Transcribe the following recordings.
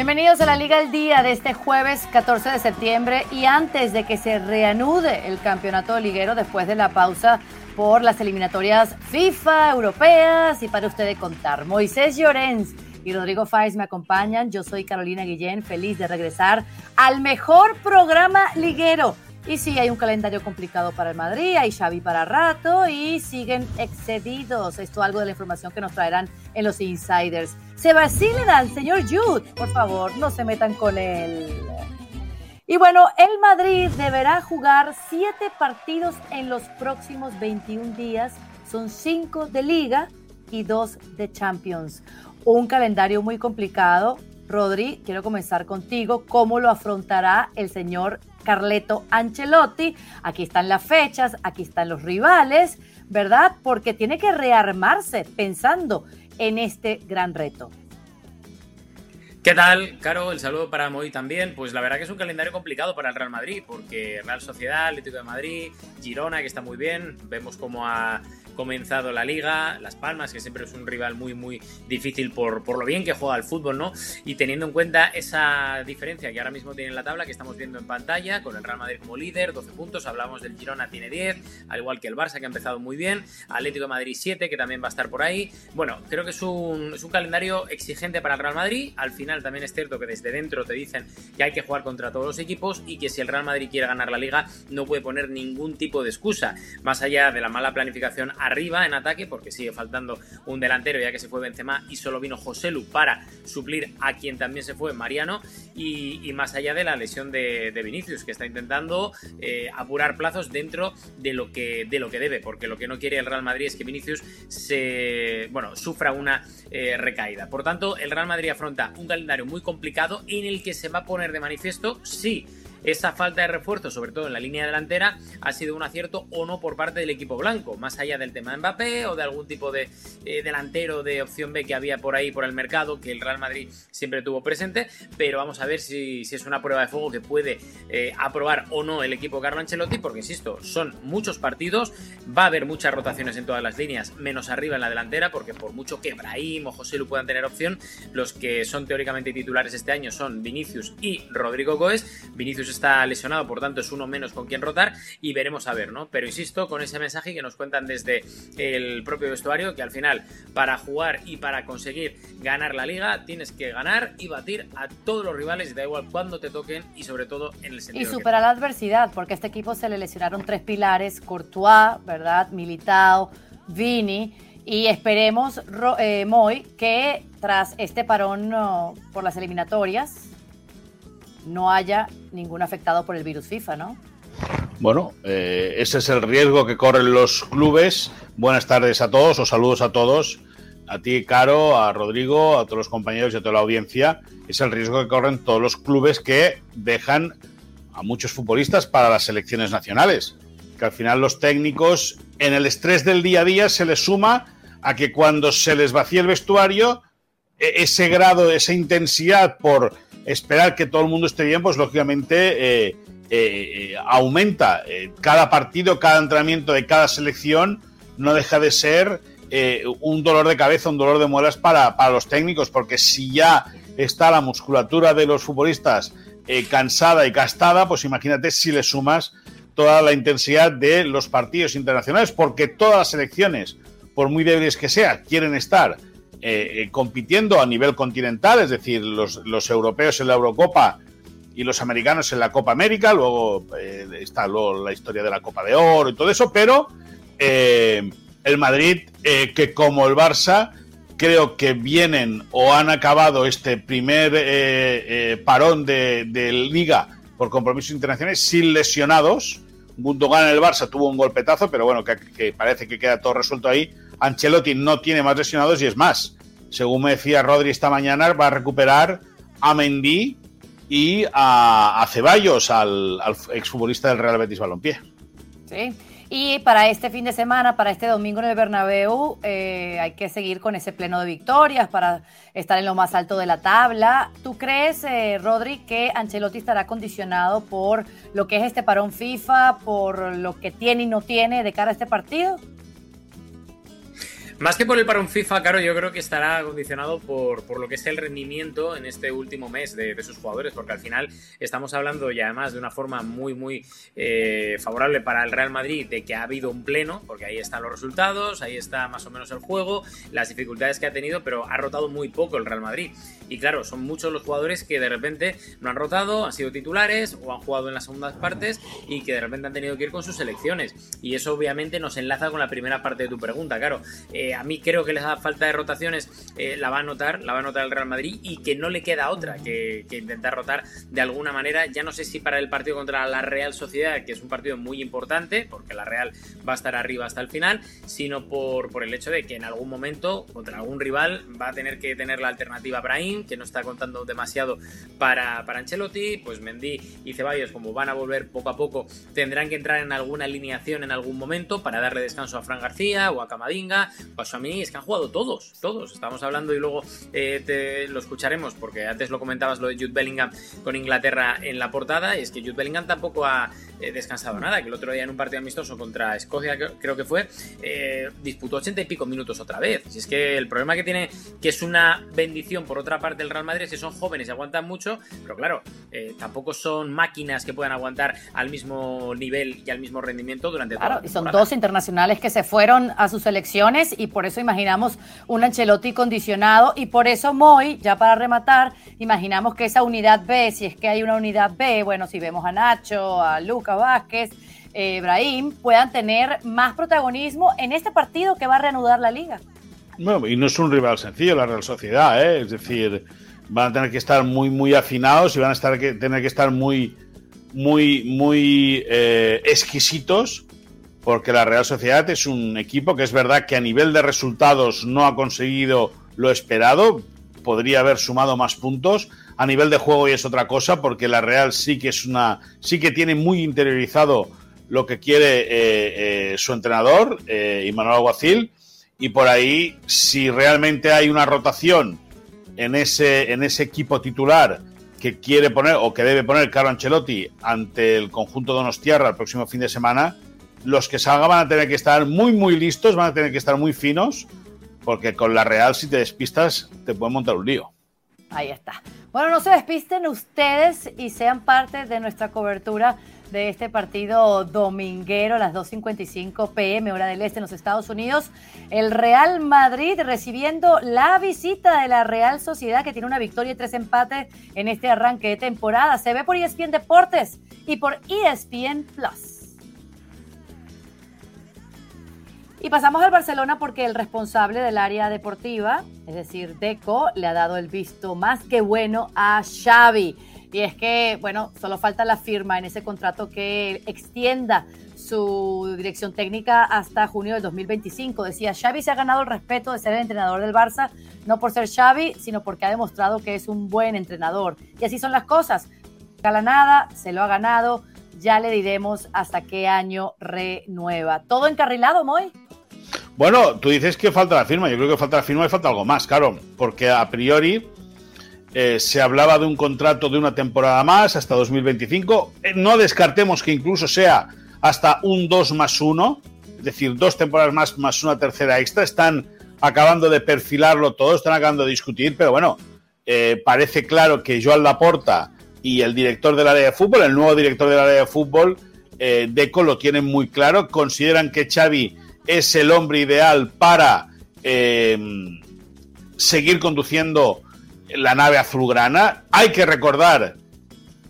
Bienvenidos a la Liga al Día de este jueves 14 de septiembre y antes de que se reanude el campeonato liguero después de la pausa por las eliminatorias FIFA, europeas y para ustedes contar. Moisés Llorens y Rodrigo Fáez me acompañan. Yo soy Carolina Guillén, feliz de regresar al mejor programa liguero. Y sí, hay un calendario complicado para el Madrid, hay Xavi para rato y siguen excedidos. Esto es algo de la información que nos traerán en los insiders. Se vacilen al señor Jude, por favor, no se metan con él. Y bueno, el Madrid deberá jugar siete partidos en los próximos 21 días. Son cinco de liga y dos de Champions. Un calendario muy complicado. Rodri, quiero comenzar contigo. ¿Cómo lo afrontará el señor Carleto Ancelotti? Aquí están las fechas, aquí están los rivales, ¿verdad? Porque tiene que rearmarse pensando en este gran reto. ¿Qué tal, Caro? El saludo para Moy también. Pues la verdad que es un calendario complicado para el Real Madrid, porque Real Sociedad, Atlético de Madrid, Girona, que está muy bien. Vemos cómo ha comenzado la liga, Las Palmas, que siempre es un rival muy, muy difícil por, por lo bien que juega al fútbol, ¿no? Y teniendo en cuenta esa diferencia que ahora mismo tiene en la tabla, que estamos viendo en pantalla, con el Real Madrid como líder, 12 puntos, hablamos del Girona, tiene 10, al igual que el Barça, que ha empezado muy bien, Atlético de Madrid 7, que también va a estar por ahí. Bueno, creo que es un, es un calendario exigente para el Real Madrid, al final también es cierto que desde dentro te dicen que hay que jugar contra todos los equipos y que si el Real Madrid quiere ganar la liga no puede poner ningún tipo de excusa, más allá de la mala planificación arriba en ataque, porque sigue faltando un delantero ya que se fue Benzema y solo vino José Lu para suplir a quien también se fue Mariano y, más allá de la lesión de, Vinicius que está intentando eh, apurar plazos dentro de lo que de lo que debe, porque lo que no quiere el Real Madrid es que Vinicius se bueno sufra una eh, recaída. Por tanto, el Real Madrid afronta un calendario muy complicado en el que se va a poner de manifiesto sí esa falta de refuerzo, sobre todo en la línea delantera, ha sido un acierto o no por parte del equipo blanco, más allá del tema de Mbappé o de algún tipo de eh, delantero de opción B que había por ahí por el mercado, que el Real Madrid siempre tuvo presente, pero vamos a ver si, es una prueba de fuego que puede eh, aprobar o no el equipo Carlo Ancelotti, porque insisto, son muchos partidos, va a haber muchas rotaciones en todas las líneas, menos arriba en la delantera, porque por mucho que Brahim o José Lu puedan tener opción, los que son teóricamente titulares este año son Vinicius y Rodrigo Goes. Vinicius está lesionado, por tanto es uno menos con quien rotar y veremos a ver, ¿no? Pero insisto con ese mensaje que nos cuentan desde el propio vestuario que al final para jugar y para conseguir ganar la liga tienes que ganar y batir a todos los rivales, da igual cuándo te toquen y sobre todo en el sentido. Y superar la adversidad, porque a este equipo se le lesionaron tres pilares, Courtois, ¿verdad? Militao, Vini. Y esperemos, eh, Moy, que tras este parón por las eliminatorias, no haya ningún afectado por el virus FIFA, ¿no? Bueno, eh, ese es el riesgo que corren los clubes. Buenas tardes a todos, o saludos a todos. A ti, Caro, a Rodrigo, a todos los compañeros y a toda la audiencia. Es el riesgo que corren todos los clubes que dejan a muchos futbolistas para las selecciones nacionales. Que al final los técnicos, en el estrés del día a día, se les suma a que cuando se les vacía el vestuario, e-, ese grado, esa intensidad por esperar que todo el mundo esté bien, pues lógicamente eh, eh, aumenta. Eh, cada partido, cada entrenamiento de cada selección no deja de ser un dolor de cabeza, un dolor de muelas para, para, los técnicos, porque si ya está la musculatura de los futbolistas cansada y gastada, pues imagínate si le sumas toda la intensidad de los partidos internacionales, porque todas las selecciones, por muy débiles que sean, quieren estar eh, eh, compitiendo a nivel continental, es decir, los, europeos en la Eurocopa y los americanos en la Copa América, luego eh, está luego la historia de la Copa de Oro y todo eso, pero el Madrid, que como el Barça, creo que vienen o han acabado este primer parón de, liga por compromisos internacionales sin lesionados. Gundogan en el Barça tuvo un golpetazo, pero bueno, que parece que queda todo resuelto ahí Ancelotti no tiene más lesionados y es más. Según me decía Rodri esta mañana, va a recuperar a Mendy y a, Ceballos, al, exfutbolista del Real Betis Balompié. Sí. Y para este fin de semana, para este domingo en el Bernabéu, eh, hay que seguir con ese pleno de victorias para estar en lo más alto de la tabla. ¿Tú crees, eh, Rodri, que Ancelotti estará condicionado por lo que es este parón FIFA, por lo que tiene y no tiene de cara a este partido? Más que por el parón FIFA, claro, yo creo que estará condicionado por, por lo que es el rendimiento en este último mes de, sus jugadores, porque al final estamos hablando y además de una forma muy, muy eh, favorable para el Real Madrid de que ha habido un pleno, porque ahí están los resultados, ahí está más o menos el juego, las dificultades que ha tenido, pero ha rotado muy poco el Real Madrid. Y claro, son muchos los jugadores que de repente no han rotado, han sido titulares o han jugado en las segundas partes y que de repente han tenido que ir con sus selecciones. Y eso obviamente nos enlaza con la primera parte de tu pregunta, claro. Eh, a mí creo que les da falta de rotaciones, eh, la va a notar, la va a notar el Real Madrid y que no le queda otra que, intentar rotar de alguna manera. Ya no sé si para el partido contra la Real Sociedad, que es un partido muy importante, porque la Real va a estar arriba hasta el final, sino por, por el hecho de que en algún momento contra algún rival va a tener que tener la alternativa Brahim, que no está contando demasiado para, para Ancelotti, pues Mendy y Ceballos, como van a volver poco a poco, tendrán que entrar en alguna alineación en algún momento para darle descanso a Fran García o a Camadinga a mí es que han jugado todos, todos. Estamos hablando y luego eh, te lo escucharemos porque antes lo comentabas lo de Jude Bellingham con Inglaterra en la portada y es que Jude Bellingham tampoco ha eh, descansado nada, que el otro día en un partido amistoso contra Escocia creo que fue, eh, disputó ochenta y pico minutos otra vez. Si es que el problema que tiene, que es una bendición por otra parte el Real Madrid, es que son jóvenes y aguantan mucho, pero claro, tampoco son máquinas que puedan aguantar al mismo nivel y al mismo rendimiento durante claro, y son dos internacionales que se fueron a sus selecciones y por eso imaginamos un Ancelotti condicionado y por eso Moy, ya para rematar, imaginamos que esa unidad B, si es que hay una unidad B, bueno, si vemos a Nacho, a Luca Vázquez, eh, puedan tener más protagonismo en este partido que va a reanudar la liga. Bueno, y no es un rival sencillo la Real Sociedad, ¿eh? es decir, van a tener que estar muy, muy afinados y van a estar tener que estar muy, muy, muy eh, exquisitos porque la Real Sociedad es un equipo que es verdad que a nivel de resultados no ha conseguido lo esperado, podría haber sumado más puntos. A nivel de juego y es otra cosa, porque la Real sí que es una, sí que tiene muy interiorizado lo que quiere eh, eh, su entrenador, eh, Imanuel Aguacil, y por ahí, si realmente hay una rotación en ese, en ese equipo titular que quiere poner o que debe poner Carlo Ancelotti ante el conjunto Donostiarra el próximo fin de semana, los que salgan van a tener que estar muy, muy listos, van a tener que estar muy finos, porque con la Real, si te despistas, te pueden montar un lío. Ahí está. Bueno, no se despisten ustedes y sean parte de nuestra cobertura de este partido dominguero a las 2.55 pm, hora del este en los Estados Unidos. El Real Madrid recibiendo la visita de la Real Sociedad que tiene una victoria y tres empates en este arranque de temporada. Se ve por ESPN Deportes y por ESPN Plus. Y pasamos al Barcelona porque el responsable del área deportiva, es decir, Deco, le ha dado el visto más que bueno a Xavi. Y es que, bueno, solo falta la firma en ese contrato que extienda su dirección técnica hasta junio del 2025. Decía, Xavi se ha ganado el respeto de ser el entrenador del Barça, no por ser Xavi, sino porque ha demostrado que es un buen entrenador. Y así son las cosas. Gala nada, se lo ha ganado, ya le diremos hasta qué año renueva. ¿Todo encarrilado, Moy? Bueno, tú dices que falta la firma. Yo creo que falta la firma y falta algo más, claro. Porque a priori eh, se hablaba de un contrato de una temporada más hasta 2025. Eh, no descartemos que incluso sea hasta un 2 más 1. Es decir, dos temporadas más más una tercera extra. Están acabando de perfilarlo todo, están acabando de discutir, pero bueno, eh, parece claro que Joan Laporta y el director del área de fútbol, el nuevo director del área de fútbol, Deco, lo tienen muy claro. Consideran que Xavi es el hombre ideal para em, seguir conduciendo la nave azulgrana. Hay que recordar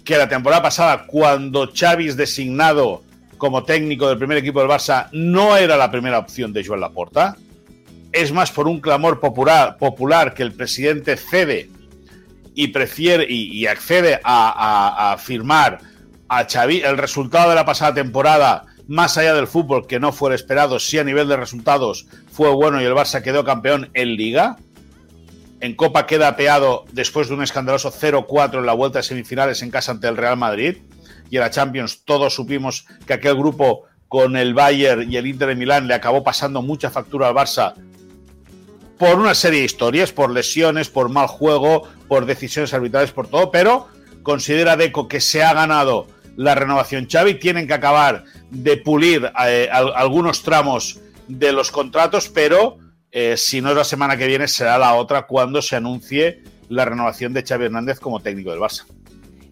que la temporada pasada, cuando Xavi es designado como técnico del primer equipo del Barça, no era la primera opción de Joan Laporta. Es más por un clamor popular, popular que el presidente cede y prefiere y, accede a, a firmar a Xavi. El resultado de la pasada temporada más allá del fútbol que no fuera esperado, sí a nivel de resultados fue bueno y el Barça quedó campeón en Liga. En Copa queda apeado después de un escandaloso 0-4 en la vuelta de semifinales en casa ante el Real Madrid. Y en la Champions todos supimos que aquel grupo con el Bayern y el Inter de Milán le acabó pasando mucha factura al Barça por una serie de historias, por lesiones, por mal juego, por decisiones arbitrales, por todo, pero considera Deco que se ha ganado la renovación. Xavi tienen que acabar de pulir eh, algunos tramos de los contratos, pero Eh, si no es la semana que viene, será la otra cuando se anuncie la renovación de Xavi Hernández como técnico del Barça.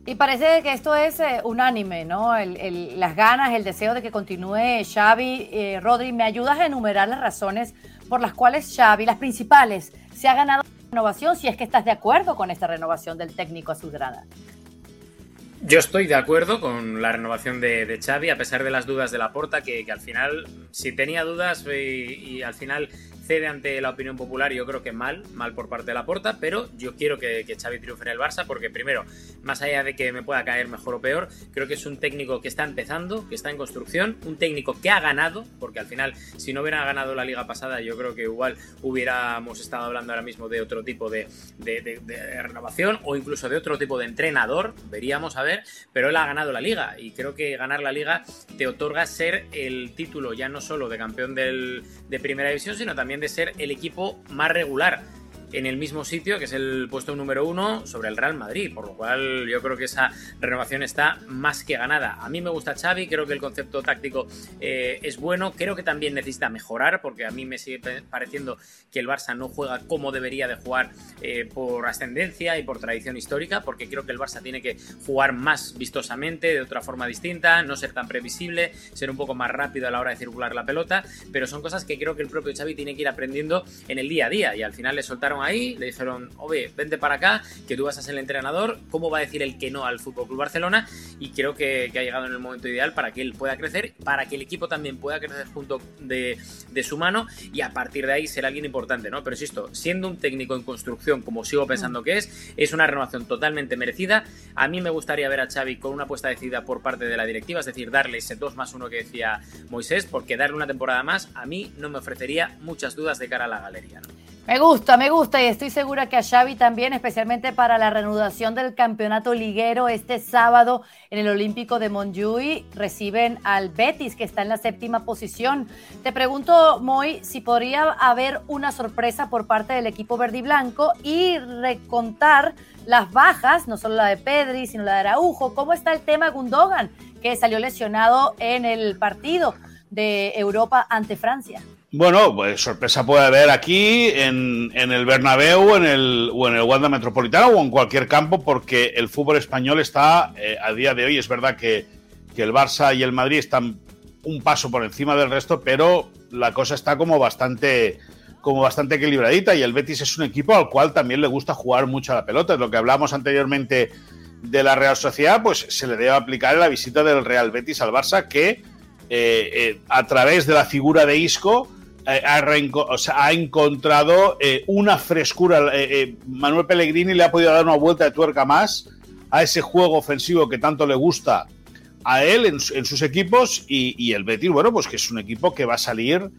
Y parece que esto es eh, unánime, ¿no? las ganas, el deseo de que continúe Xavi. Eh, Rodri, ¿me ayudas a enumerar las razones por las cuales Xavi, las principales, se ha ganado la renovación, si es que estás de acuerdo con esta renovación del técnico azulgrana? Yo estoy de acuerdo con la renovación de, Xavi, a pesar de las dudas de la porta, que, al final, si tenía dudas y, al final cede ante la opinión popular, yo creo que mal, mal por parte de la porta, pero yo quiero que, que Xavi triunfe en el Barça, porque primero, más allá de que me pueda caer mejor o peor, creo que es un técnico que está empezando, que está en construcción, un técnico que ha ganado, porque al final, si no hubiera ganado la liga pasada, yo creo que igual hubiéramos estado hablando ahora mismo de otro tipo de, de renovación o incluso de otro tipo de entrenador, veríamos a ver, pero él ha ganado la liga y creo que ganar la liga te otorga ser el título ya no solo de campeón del, de primera división, sino también de ser el equipo más regular en el mismo sitio, que es el puesto número uno sobre el Real Madrid, por lo cual yo creo que esa renovación está más que ganada. A mí me gusta Xavi, creo que el concepto táctico eh, es bueno, creo que también necesita mejorar, porque a mí me sigue pareciendo que el Barça no juega como debería de jugar eh, por ascendencia y por tradición histórica, porque creo que el Barça tiene que jugar más vistosamente, de otra forma distinta, no ser tan previsible, ser un poco más rápido a la hora de circular la pelota, pero son cosas que creo que el propio Xavi tiene que ir aprendiendo en el día a día y al final le soltaron ahí, le dijeron, oye, vente para acá, que tú vas a ser el entrenador, ¿cómo va a decir el que no al Fútbol Club Barcelona? Y creo que, ha llegado en el momento ideal para que él pueda crecer, para que el equipo también pueda crecer junto de, su mano y a partir de ahí ser alguien importante, ¿no? Pero insisto, siendo un técnico en construcción, como sigo pensando que es, es una renovación totalmente merecida. A mí me gustaría ver a Xavi con una apuesta decidida por parte de la directiva, es decir, darle ese 2 más 1 que decía Moisés, porque darle una temporada más a mí no me ofrecería muchas dudas de cara a la galería. Me gusta, me gusta y estoy segura que a Xavi también, especialmente para la reanudación del campeonato liguero este sábado en el Olímpico de Montjuic, reciben al Betis que está en la séptima posición. Te pregunto, Moy, si podría haber una sorpresa por parte del equipo verde y blanco y recontar las bajas, no solo la de Pedri, sino la de Araujo. ¿Cómo está el tema Gundogan, que salió lesionado en el partido de Europa ante Francia? Bueno, pues sorpresa puede haber aquí en, el Bernabéu en el, o en el Wanda Metropolitano o en cualquier campo porque el fútbol español está eh, a día de hoy, es verdad que, el Barça y el Madrid están un paso por encima del resto, pero la cosa está como bastante como bastante equilibradita y el Betis es un equipo al cual también le gusta jugar mucho a la pelota. Lo que hablamos anteriormente de la Real Sociedad, pues se le debe aplicar en la visita del Real Betis al Barça que eh, eh, a través de la figura de Isco eh, ha, encontrado eh, una frescura. Eh, Manuel Pellegrini le ha podido dar una vuelta de tuerca más a ese juego ofensivo que tanto le gusta a él en, sus equipos y, el Betis, bueno, pues que es un equipo que va a salir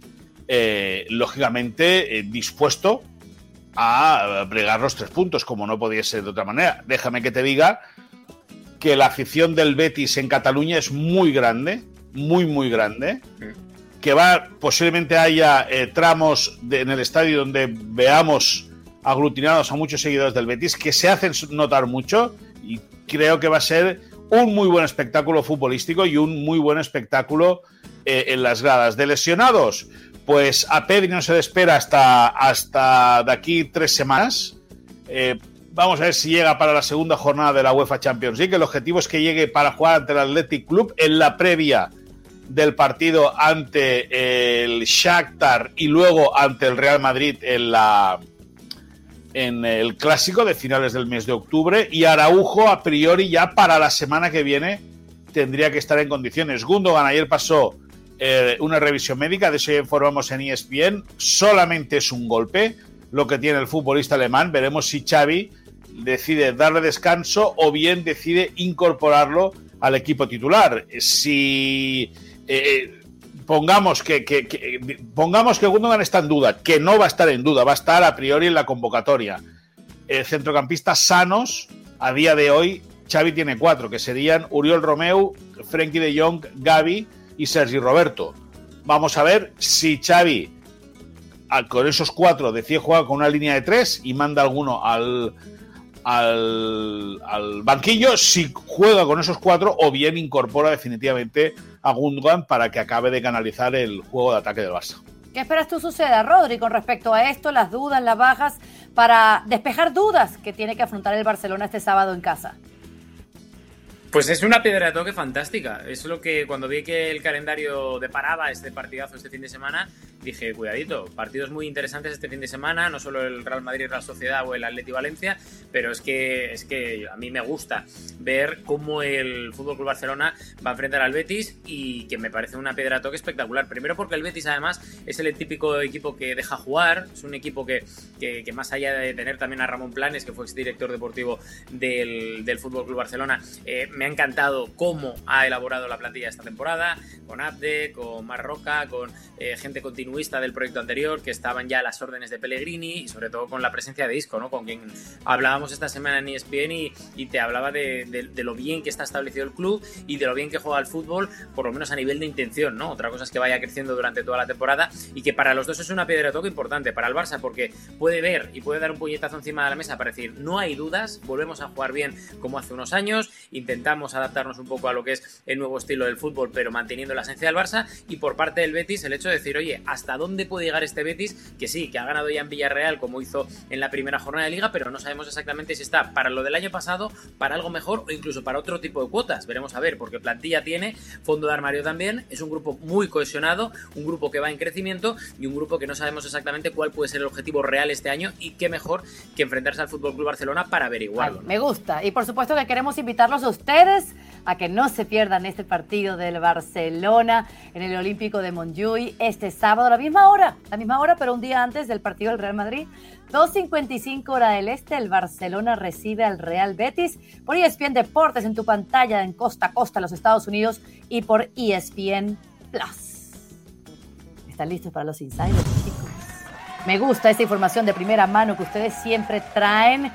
lógicamente dispuesto a bregar los tres puntos, como no podía ser de otra manera. Déjame que te diga que la afición del Betis en Cataluña es muy grande, muy, muy grande que va posiblemente haya eh, tramos en el estadio donde veamos aglutinados a muchos seguidores del Betis que se hacen notar mucho y creo que va a ser un muy buen espectáculo futbolístico y un muy buen espectáculo eh, en las gradas. De lesionados, pues a Pedri no se le espera hasta, hasta de aquí tres semanas. Eh, vamos a ver si llega para la segunda jornada de la UEFA Champions League. El objetivo es que llegue para jugar ante el Athletic Club en la previa del partido ante el Shakhtar y luego ante el Real Madrid en la en el clásico de finales del mes de octubre y Araujo a priori ya para la semana que viene tendría que estar en condiciones. Gundogan ayer pasó eh, una revisión médica, de eso ya informamos en ESPN, solamente es un golpe lo que tiene el futbolista alemán, veremos si Xavi decide darle descanso o bien decide incorporarlo al equipo titular. Si eh, pongamos que, pongamos que Gundogan está en duda, que no va a estar en duda, va a estar a priori en la convocatoria. Eh, centrocampistas sanos, a día de hoy, Xavi tiene cuatro, que serían Uriol Romeu, Frenkie de Jong, Gaby y Sergi Roberto. Vamos a ver si Xavi con esos cuatro decide jugar con una línea de tres y manda alguno al, al, al, banquillo si juega con esos cuatro o bien incorpora definitivamente a Gundogan para que acabe de canalizar el juego de ataque del Barça. ¿Qué esperas tú suceda, Rodri, con respecto a esto, las dudas, las bajas, para despejar dudas que tiene que afrontar el Barcelona este sábado en casa? Pues es una piedra de toque fantástica. Es lo que cuando vi que el calendario deparaba este partidazo este fin de semana, dije, cuidadito, partidos muy interesantes este fin de semana, no solo el Real Madrid, Real Sociedad o el Atleti Valencia, pero es que, es que a mí me gusta ver cómo el Fútbol Club Barcelona va a enfrentar al Betis y que me parece una piedra de toque espectacular. Primero porque el Betis además es el típico equipo que deja jugar, es un equipo que, que, más allá de tener también a Ramón Planes, que fue exdirector deportivo del, del Fútbol Club Barcelona, eh, me ha encantado cómo ha elaborado la plantilla esta temporada, con Abde, con Marroca, con eh, gente continua del proyecto anterior, que estaban ya a las órdenes de Pellegrini y sobre todo con la presencia de Isco, ¿no? Con quien hablábamos esta semana en ESPN y, y te hablaba de, lo bien que está establecido el club y de lo bien que juega el fútbol, por lo menos a nivel de intención, ¿no? Otra cosa es que vaya creciendo durante toda la temporada y que para los dos es una piedra de toque importante, para el Barça, porque puede ver y puede dar un puñetazo encima de la mesa para decir, no hay dudas, volvemos a jugar bien como hace unos años, intentamos adaptarnos un poco a lo que es el nuevo estilo del fútbol, pero manteniendo la esencia del Barça, y por parte del Betis el hecho de decir, oye, hasta dónde puede llegar este Betis, que sí, que ha ganado ya en Villarreal como hizo en la primera jornada de liga, pero no sabemos exactamente si está para lo del año pasado, para algo mejor o incluso para otro tipo de cuotas. Veremos a ver, porque plantilla tiene, fondo de armario también, es un grupo muy cohesionado, un grupo que va en crecimiento y un grupo que no sabemos exactamente cuál puede ser el objetivo real este año y qué mejor que enfrentarse al Fútbol Club Barcelona para averiguarlo. Me gusta y por supuesto que queremos invitarlos a ustedes a que no se pierdan este partido del Barcelona en el Olímpico de Montjuic este sábado a la misma hora, la misma hora, pero un día antes del partido del Real Madrid. 2.55 hora del este, el Barcelona recibe al Real Betis por ESPN Deportes en tu pantalla en costa a costa los Estados Unidos y por ESPN Plus. ¿Están listos para los insiders, chicos? Me gusta esta información de primera mano que ustedes siempre traen.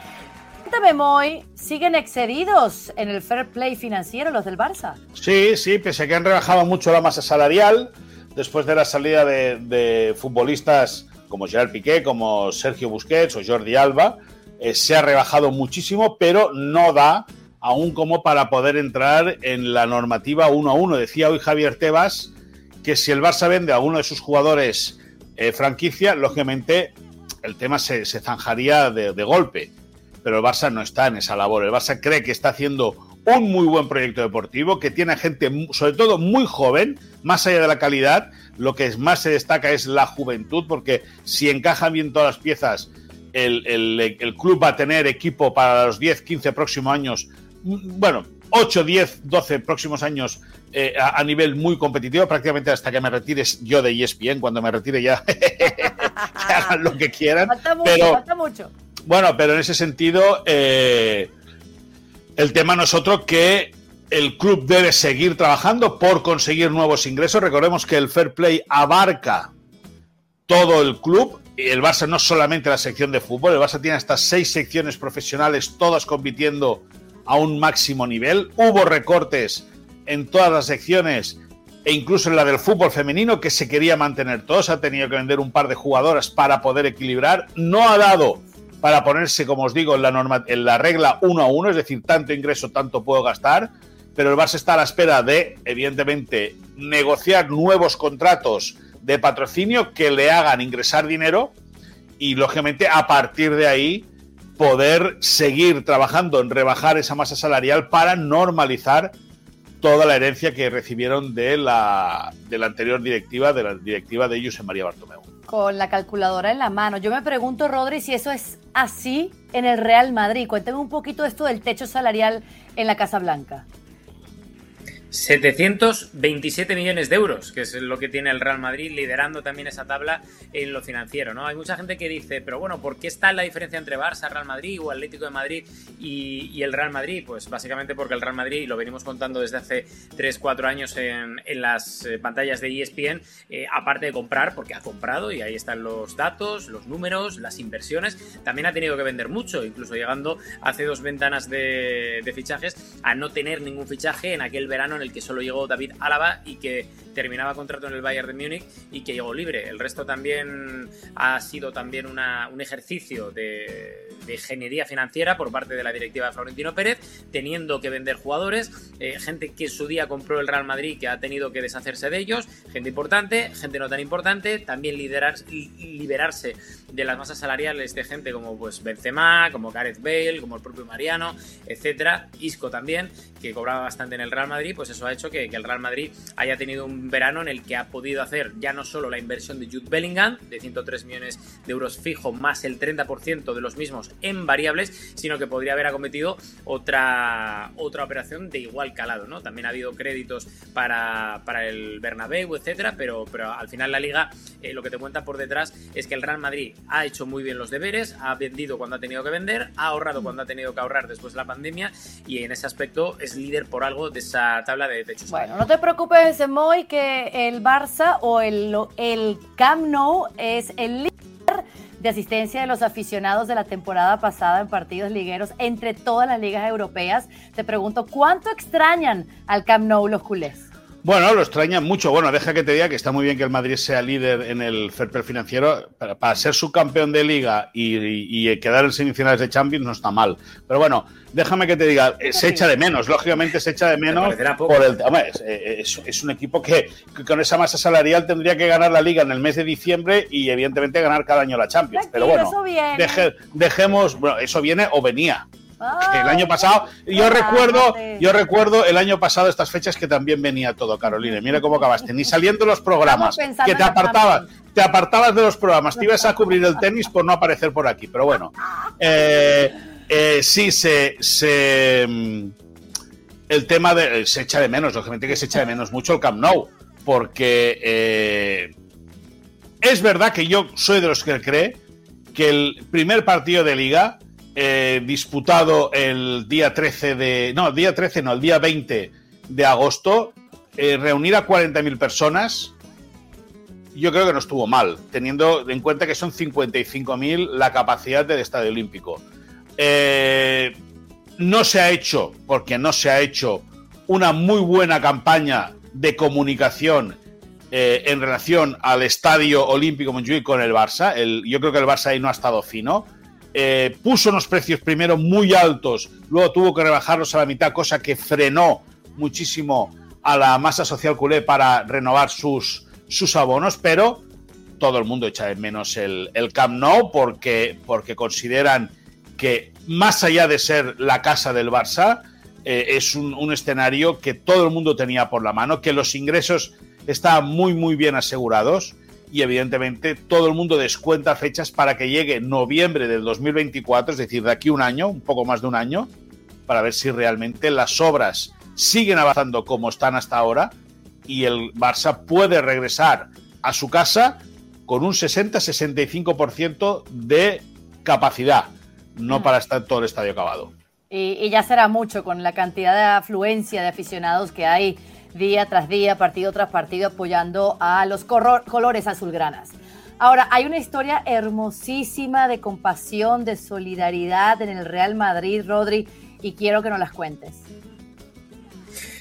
Cuéntame, Moy, ¿siguen excedidos en el fair play financiero los del Barça? Sí, sí, pese a que han rebajado mucho la masa salarial después de la salida de, futbolistas como Gerard Piqué, como Sergio Busquets o Jordi Alba, eh, se ha rebajado muchísimo, pero no da aún como para poder entrar en la normativa uno a uno. Decía hoy Javier Tebas que si el Barça vende a uno de sus jugadores eh, franquicia, lógicamente el tema se, zanjaría de golpe pero el Barça no está en esa labor. El Barça cree que está haciendo un muy buen proyecto deportivo, que tiene gente, sobre todo muy joven, más allá de la calidad, lo que más se destaca es la juventud, porque si encajan bien todas las piezas, el, club va a tener equipo para los 10, 15 próximos años, bueno, 8, 10, 12 próximos años eh, a, nivel muy competitivo, prácticamente hasta que me retires yo de ESPN, cuando me retire ya, que hagan lo que quieran. Falta mucho, falta mucho. Bueno, pero en ese sentido, eh, el tema no es otro que el club debe seguir trabajando por conseguir nuevos ingresos. Recordemos que el Fair Play abarca todo el club. Y el Barça no solamente la sección de fútbol, el Barça tiene hasta seis secciones profesionales, todas compitiendo a un máximo nivel. Hubo recortes en todas las secciones e incluso en la del fútbol femenino que se quería mantener todos. Ha tenido que vender un par de jugadoras para poder equilibrar. No ha dado para ponerse, como os digo, en la, norma, en la regla uno a uno, es decir, tanto ingreso, tanto puedo gastar, pero el Barça está a la espera de, evidentemente, negociar nuevos contratos de patrocinio que le hagan ingresar dinero y, lógicamente, a partir de ahí poder seguir trabajando en rebajar esa masa salarial para normalizar toda la herencia que recibieron de la, de la anterior directiva, de la directiva de José María Bartomeu con la calculadora en la mano. Yo me pregunto, Rodri, si eso es así en el Real Madrid. Cuéntame un poquito esto del techo salarial en la Casa Blanca. 727 millones de euros, que es lo que tiene el Real Madrid, liderando también esa tabla en lo financiero, ¿no? Hay mucha gente que dice, pero bueno, ¿por qué está la diferencia entre Barça, Real Madrid o Atlético de Madrid y, el Real Madrid? Pues básicamente porque el Real Madrid, y lo venimos contando desde hace 3-4 años en, las eh, pantallas de ESPN, eh, aparte de comprar, porque ha comprado, y ahí están los datos, los números, las inversiones, también ha tenido que vender mucho, incluso llegando hace dos ventanas de, fichajes a no tener ningún fichaje en aquel verano el que solo llegó David Álava y que terminaba contrato en el Bayern de Múnich y que llegó libre. El resto también ha sido también un ejercicio de, ingeniería financiera por parte de la directiva de Florentino Pérez, teniendo que vender jugadores, eh, gente que en su día compró el Real Madrid que ha tenido que deshacerse de ellos, gente importante, gente no tan importante, también liderar, liberarse de las masas salariales de gente como pues Benzema, como Gareth Bale, como el propio Mariano, etcétera, Isco también, que cobraba bastante en el Real Madrid, pues eso ha hecho que, que el Real Madrid haya tenido un verano en el que ha podido hacer ya no solo la inversión de Jude Bellingham, de 103 millones de euros fijo, más el 30% de los mismos en variables, sino que podría haber acometido otra, otra operación de igual calado, ¿no? También ha habido créditos para, para el Bernabéu, etcétera, pero, pero al final la liga eh, lo que te cuenta por detrás es que el Real Madrid ha hecho muy bien los deberes, ha vendido cuando ha tenido que vender, ha ahorrado cuando ha tenido que ahorrar después de la pandemia y en ese aspecto es líder por algo de esa tabla de techos. Bueno, no te preocupes, Moy, que el Barça o el, el Camp Nou es el líder de asistencia de los aficionados de la temporada pasada en partidos ligueros entre todas las ligas europeas. Te pregunto, ¿cuánto extrañan al Camp Nou los culés? Bueno, lo extrañan mucho. Bueno, deja que te diga que está muy bien que el Madrid sea líder en el fair play financiero. Para, ser subcampeón de liga y, quedar en semifinales de Champions no está mal. Pero bueno, déjame que te diga, eh, se echa de menos. Lógicamente se echa de menos por el. Hombre, eh, es, un equipo que, con esa masa salarial tendría que ganar la liga en el mes de diciembre y evidentemente ganar cada año la Champions. Pero bueno, dejemos. Bueno, eso viene o venía el año pasado, yo recuerdo, yo recuerdo el año pasado estas fechas que también venía todo, Carolina. Mira cómo acabaste, ni saliendo los programas, que te apartabas, te apartabas de los programas, te ibas a cubrir el tenis por no aparecer por aquí. Pero bueno, eh, eh, sí se, se, mm, el tema de se echa de menos, lógicamente que se echa de menos mucho el Camp Nou, porque eh, es verdad que yo soy de los que cree que el primer partido de liga eh, disputado el día 13 de. No, el día 13, no, el día 20 de agosto, eh, reunir a 40.000 personas, yo creo que no estuvo mal, teniendo en cuenta que son 55.000 la capacidad del Estadio Olímpico. Eh, no se ha hecho, porque no se ha hecho, una muy buena campaña de comunicación en relación al Estadio Olímpico Montjuic con el Barça. Yo creo que el Barça ahí no ha estado fino. Eh, puso unos precios primero muy altos, luego tuvo que rebajarlos a la mitad, cosa que frenó muchísimo a la masa social culé para renovar sus, sus abonos, pero todo el mundo echa de menos el, el Camp Nou porque, porque consideran que más allá de ser la casa del Barça, eh, es un, un, escenario que todo el mundo tenía por la mano, que los ingresos estaban muy, muy bien asegurados y evidentemente todo el mundo descuenta fechas para que llegue noviembre del 2024, es decir, de aquí un año, un poco más de un año, para ver si realmente las obras siguen avanzando como están hasta ahora y el Barça puede regresar a su casa con un 60-65% de capacidad, no para estar todo el estadio acabado. Y, y, ya será mucho con la cantidad de afluencia de aficionados que hay día tras día, partido tras partido, apoyando a los colores azulgranas. Ahora, hay una historia hermosísima de compasión, de solidaridad en el Real Madrid, Rodri, y quiero que nos las cuentes.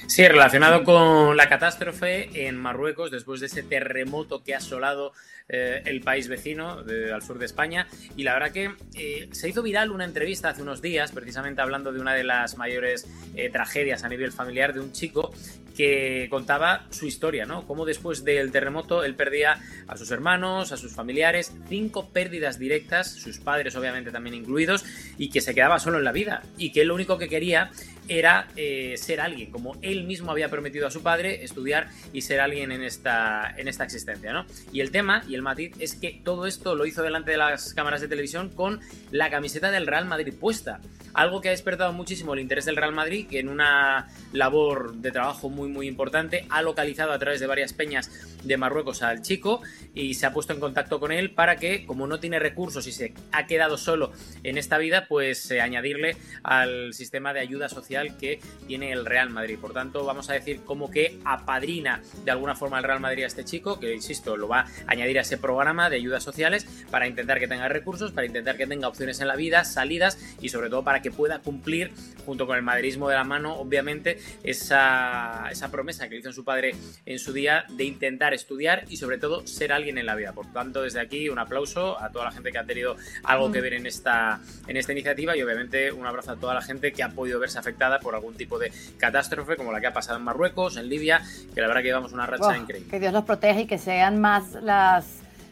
Sí, relacionado con la catástrofe en Marruecos después de ese terremoto que ha asolado eh, el país vecino al sur de España. Y la verdad que eh, se hizo viral una entrevista hace unos días, precisamente hablando de una de las mayores eh, tragedias a nivel familiar de un chico que contaba su historia, ¿no? Cómo después del terremoto él perdía a sus hermanos, a sus familiares, cinco pérdidas directas, sus padres obviamente también incluidos, y que se quedaba solo en la vida. Y que lo único que quería era ser alguien, como él mismo había prometido a su padre, estudiar y ser alguien en esta, en esta existencia, ¿no? Y el tema, el matiz es que todo esto lo hizo delante de las cámaras de televisión con la camiseta del Real Madrid puesta. Algo que ha despertado muchísimo el interés del Real Madrid, que en una labor de trabajo muy muy importante ha localizado a través de varias peñas de Marruecos al chico y se ha puesto en contacto con él para que, como no tiene recursos y se ha quedado solo en esta vida, pues eh, añadirle al sistema de ayuda social social que tiene el Real Madrid. Por tanto, vamos a decir como que apadrina de alguna forma el Real Madrid a este chico, que insisto, lo va a añadir a ese programa de ayudas sociales para intentar que tenga recursos, para intentar que tenga opciones en la vida, salidas y sobre todo para que pueda cumplir, junto con el madridismo de la mano, obviamente, esa, esa promesa que hizo su padre en su día de intentar estudiar y sobre todo ser alguien en la vida. Por tanto, desde aquí un aplauso a toda la gente que ha tenido algo que ver en esta, en esta iniciativa y obviamente un abrazo a toda la gente que ha podido verse afectada por algún tipo de catástrofe como la que ha pasado en Marruecos, en Libia, que la verdad que llevamos una racha increíble. Que Dios los proteja y que sean más las,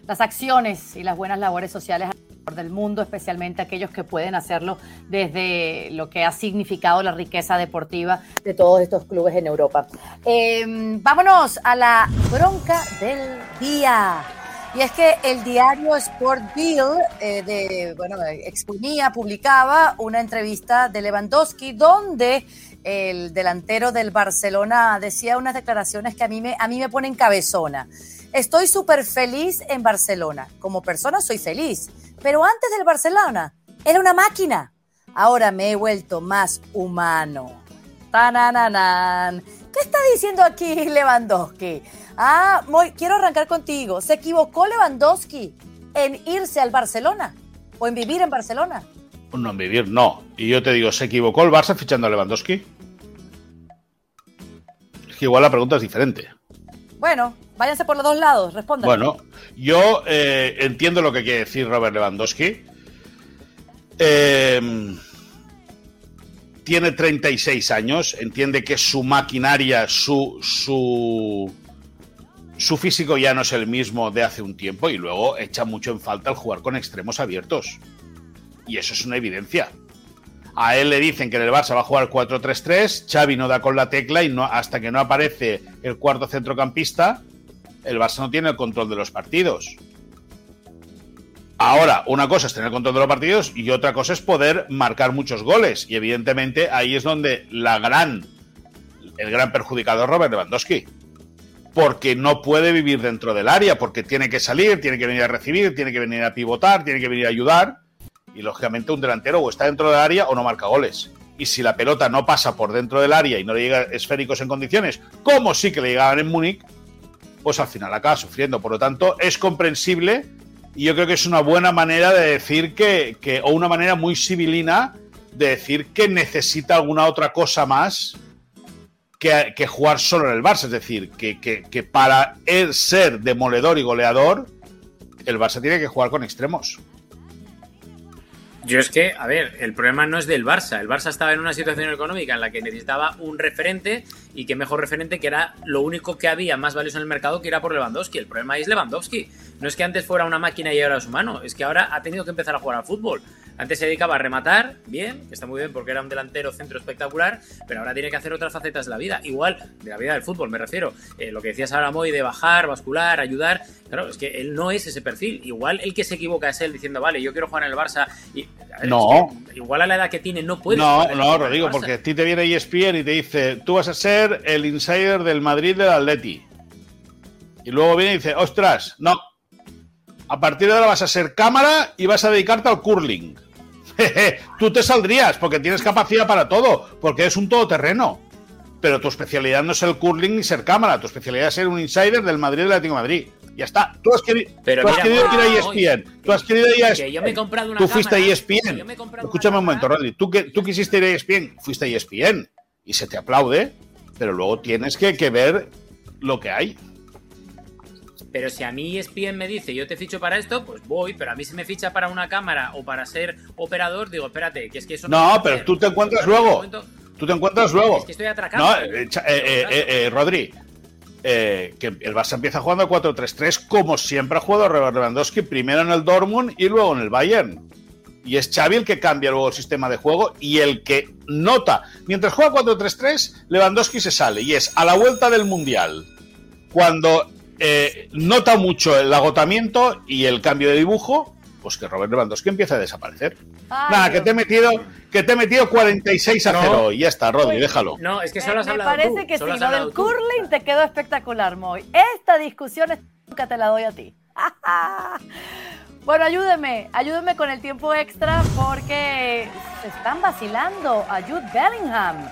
las acciones y las buenas labores sociales del mundo, especialmente aquellos que pueden hacerlo desde lo que ha significado la riqueza deportiva de todos estos clubes en Europa. Em, vámonos a la bronca del día. Y es que el diario Sport Bill eh, de, bueno, exponía, publicaba una entrevista de Lewandowski donde el delantero del Barcelona decía unas declaraciones que a mí me, a mí me ponen cabezona. Estoy súper feliz en Barcelona. Como persona soy feliz. Pero antes del Barcelona era una máquina. Ahora me he vuelto más humano. ¿Qué está diciendo aquí Lewandowski? Ah, quiero arrancar contigo. ¿Se equivocó Lewandowski en irse al Barcelona o en vivir en Barcelona? No, en vivir no. Y yo te digo, ¿se equivocó el Barça fichando a Lewandowski? Es que igual la pregunta es diferente. Bueno, váyanse por los dos lados, respondan. Bueno, yo eh, entiendo lo que quiere decir Robert Lewandowski. Eh, tiene 36 años, entiende que su maquinaria, su, su, su físico ya no es el mismo de hace un tiempo y luego echa mucho en falta el jugar con extremos abiertos. Y eso es una evidencia. A él le dicen que en el Barça va a jugar 4-3-3, Xavi no da con la tecla y no, hasta que no aparece el cuarto centrocampista, el Barça no tiene el control de los partidos. Ahora, una cosa es tener control de los partidos y otra cosa es poder marcar muchos goles. Y evidentemente ahí es donde la gran, el gran perjudicado es Robert Lewandowski. Porque no puede vivir dentro del área, porque tiene que salir, tiene que venir a recibir, tiene que venir a pivotar, tiene que venir a ayudar. Y lógicamente un delantero o está dentro del área o no marca goles. Y si la pelota no pasa por dentro del área y no le llega esféricos en condiciones, como sí que le llegaban en Múnich, pues al final acaba sufriendo. Por lo tanto, es comprensible y yo creo que es una buena manera de decir que, o una manera muy civilina de decir que necesita alguna otra cosa más que, jugar solo en el Barça. Es decir, que, que para él ser demoledor y goleador, el Barça tiene que jugar con extremos. Yo es que, a ver, el problema no es del Barça. El Barça estaba en una situación económica en la que necesitaba un referente y qué mejor referente que era lo único que había más valioso en el mercado que era por Lewandowski. El problema es Lewandowski. No es que antes fuera una máquina y ahora es humano, es que ahora ha tenido que empezar a jugar al fútbol. Antes se dedicaba a rematar, bien, que está muy bien porque era un delantero centro espectacular, pero ahora tiene que hacer otras facetas de la vida. Igual, de la vida del fútbol, me refiero. Eh, lo que decías ahora, Moy, de bajar, bascular, ayudar. Claro, es que él no es ese perfil. Igual el que se equivoca es él diciendo, vale, yo quiero jugar en el Barça. Y, no. igual a la edad que tiene no puede. No, no, Rodrigo, porque a ti te viene ESPN y te dice, tú vas a ser el insider del Madrid del Atleti. Y luego viene y dice, ostras, no. A partir de ahora vas a ser cámara y vas a dedicarte al curling. Tú te saldrías porque tienes capacidad para todo, porque es un todoterreno. Pero tu especialidad no es el curling ni ser cámara, tu especialidad es ser un insider del Madrid del Atlético de Madrid. Ya está. Tú has, querido, Pero has querido ir a ESPN. Tú has querido ir a ESPN. Yo me he comprado una tú fuiste a ESPN. Escúchame un momento, Rodri. Tú, que, tú quisiste ir a ESPN, fuiste a ESPN. Y se te aplaude, pero luego tienes que, que ver lo que hay. Pero si a mí ESPN me dice yo te ficho para esto, pues voy, pero a mí si me ficha para una cámara o para ser operador, digo, espérate, que es que eso no. No, pero tú te encuentras luego. Tú te encuentras luego. Es que estoy atracado. No, eh, eh, eh, Rodri, que el Barça empieza jugando a 4-3-3 como siempre ha jugado Lewandowski, primero en el Dortmund y luego en el Bayern. Y es Xavi el que cambia luego el sistema de juego y el que nota. Mientras juega 4-3-3, Lewandowski se sale y es a la vuelta del Mundial. Cuando eh, nota mucho el agotamiento y el cambio de dibujo, pues que Robert Lewandowski empieza a desaparecer. Nada, que te he metido, que te he metido 46 a 0 y ya está, Rodri, déjalo. No, es que solo has hablado Me parece que sí, lo del curling te quedó espectacular, Moy. Esta discusión nunca te la doy a ti. Bueno, ayúdenme, ayúdenme con el tiempo extra porque se están vacilando a Jude Bellingham.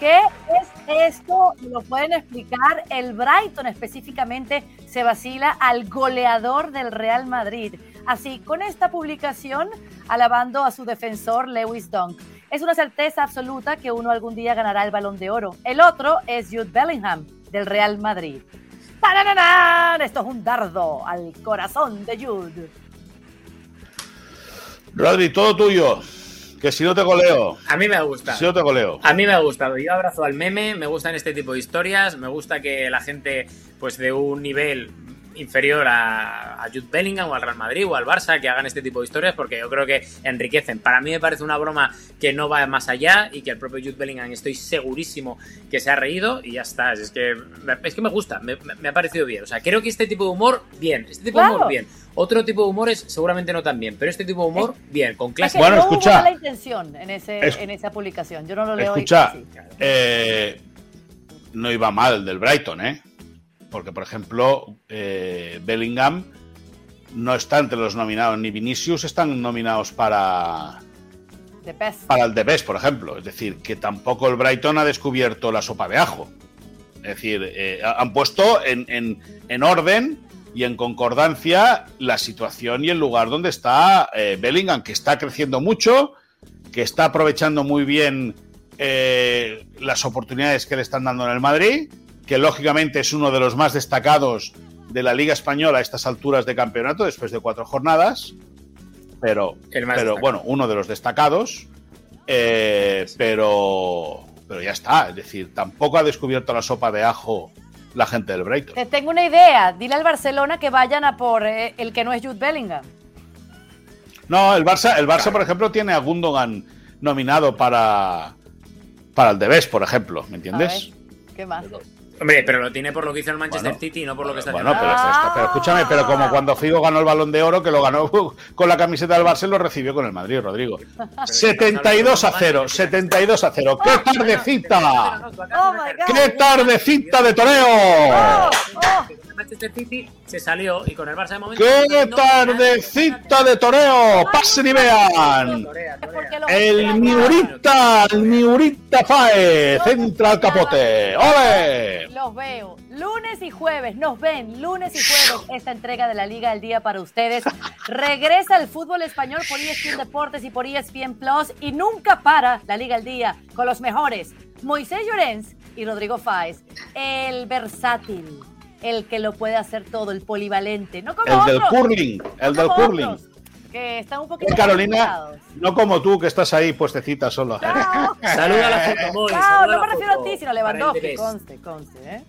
¿Qué es esto? ¿Lo pueden explicar? El Brighton específicamente se vacila al goleador del Real Madrid. Así, con esta publicación, alabando a su defensor Lewis Dunk. Es una certeza absoluta que uno algún día ganará el balón de oro. El otro es Jude Bellingham del Real Madrid. ¡Tarararán! Esto es un dardo al corazón de Jude. Rodri, todo tuyo. Que si no te goleo. A mí me gusta. Si no te goleo. A mí me ha gustado. Yo abrazo al meme, me gustan este tipo de historias, me gusta que la gente, pues de un nivel inferior a, a Jude Bellingham o al Real Madrid o al Barça que hagan este tipo de historias porque yo creo que enriquecen. Para mí me parece una broma que no va más allá y que el propio Jude Bellingham estoy segurísimo que se ha reído y ya está. Es que, es que me gusta, me, me ha parecido bien. O sea, creo que este tipo de humor, bien. Este tipo de humor, bien. Otro tipo de humores seguramente no tan bien, pero este tipo de humor, bien, con clase. Es que bueno, no escucha. Hubo mala intención en, ese, es, en esa publicación. Yo no lo leo. Escucha, eh, no iba mal el del Brighton, ¿eh? Porque, por ejemplo, eh, Bellingham no está entre los nominados, ni Vinicius están nominados para, para el The Best, por ejemplo. Es decir, que tampoco el Brighton ha descubierto la sopa de ajo. Es decir, eh, han puesto en, en, en, orden y en concordancia la situación y el lugar donde está eh, Bellingham, que está creciendo mucho, que está aprovechando muy bien eh, las oportunidades que le están dando en el Madrid que lógicamente es uno de los más destacados de la Liga Española a estas alturas de campeonato, después de cuatro jornadas. Pero, pero bueno, uno de los destacados. Eh, pero, pero ya está. Es decir, tampoco ha descubierto la sopa de ajo la gente del Brighton. Te tengo una idea. Dile al Barcelona que vayan a por eh, el que no es Jude Bellingham. No, el Barça, el Barça por ejemplo, tiene a Gundogan nominado para, para el Debes, por ejemplo. ¿Me entiendes? ¿Qué más? Hombre, pero lo tiene por lo que hizo el Manchester City, no por lo que está haciendo. Bueno, pero, pero, escúchame, pero como cuando Figo ganó el balón de oro, que lo ganó con la camiseta del Barça, lo recibió con el Madrid, Rodrigo. 72 a 0, 72 a 0. ¡Qué tardecita! ¡Qué tardecita de toreo! Oh, oh. Manchester City se salió y con el Barça de momento. ¡Qué tardecita de toreo! ¡Pasen y vean! El Miurita, el Miurita Fae, centra al capote. ¡Ole! Los veo. Lunes y jueves, nos ven lunes y jueves esta entrega de la Liga del Día para ustedes. Regresa el fútbol español por ESPN Deportes y por ESPN Plus y nunca para la Liga del Día con los mejores. Moisés Llorens y Rodrigo Fáez, el versátil el que lo puede hacer todo, el polivalente, no como El del curling, el del curling. que están un poquito Carolina, no como tú que estás ahí puestecita sola. Saluda a la foto, No, no me refiero a ti, sino a Lewandowski, conste, conste, ¿eh?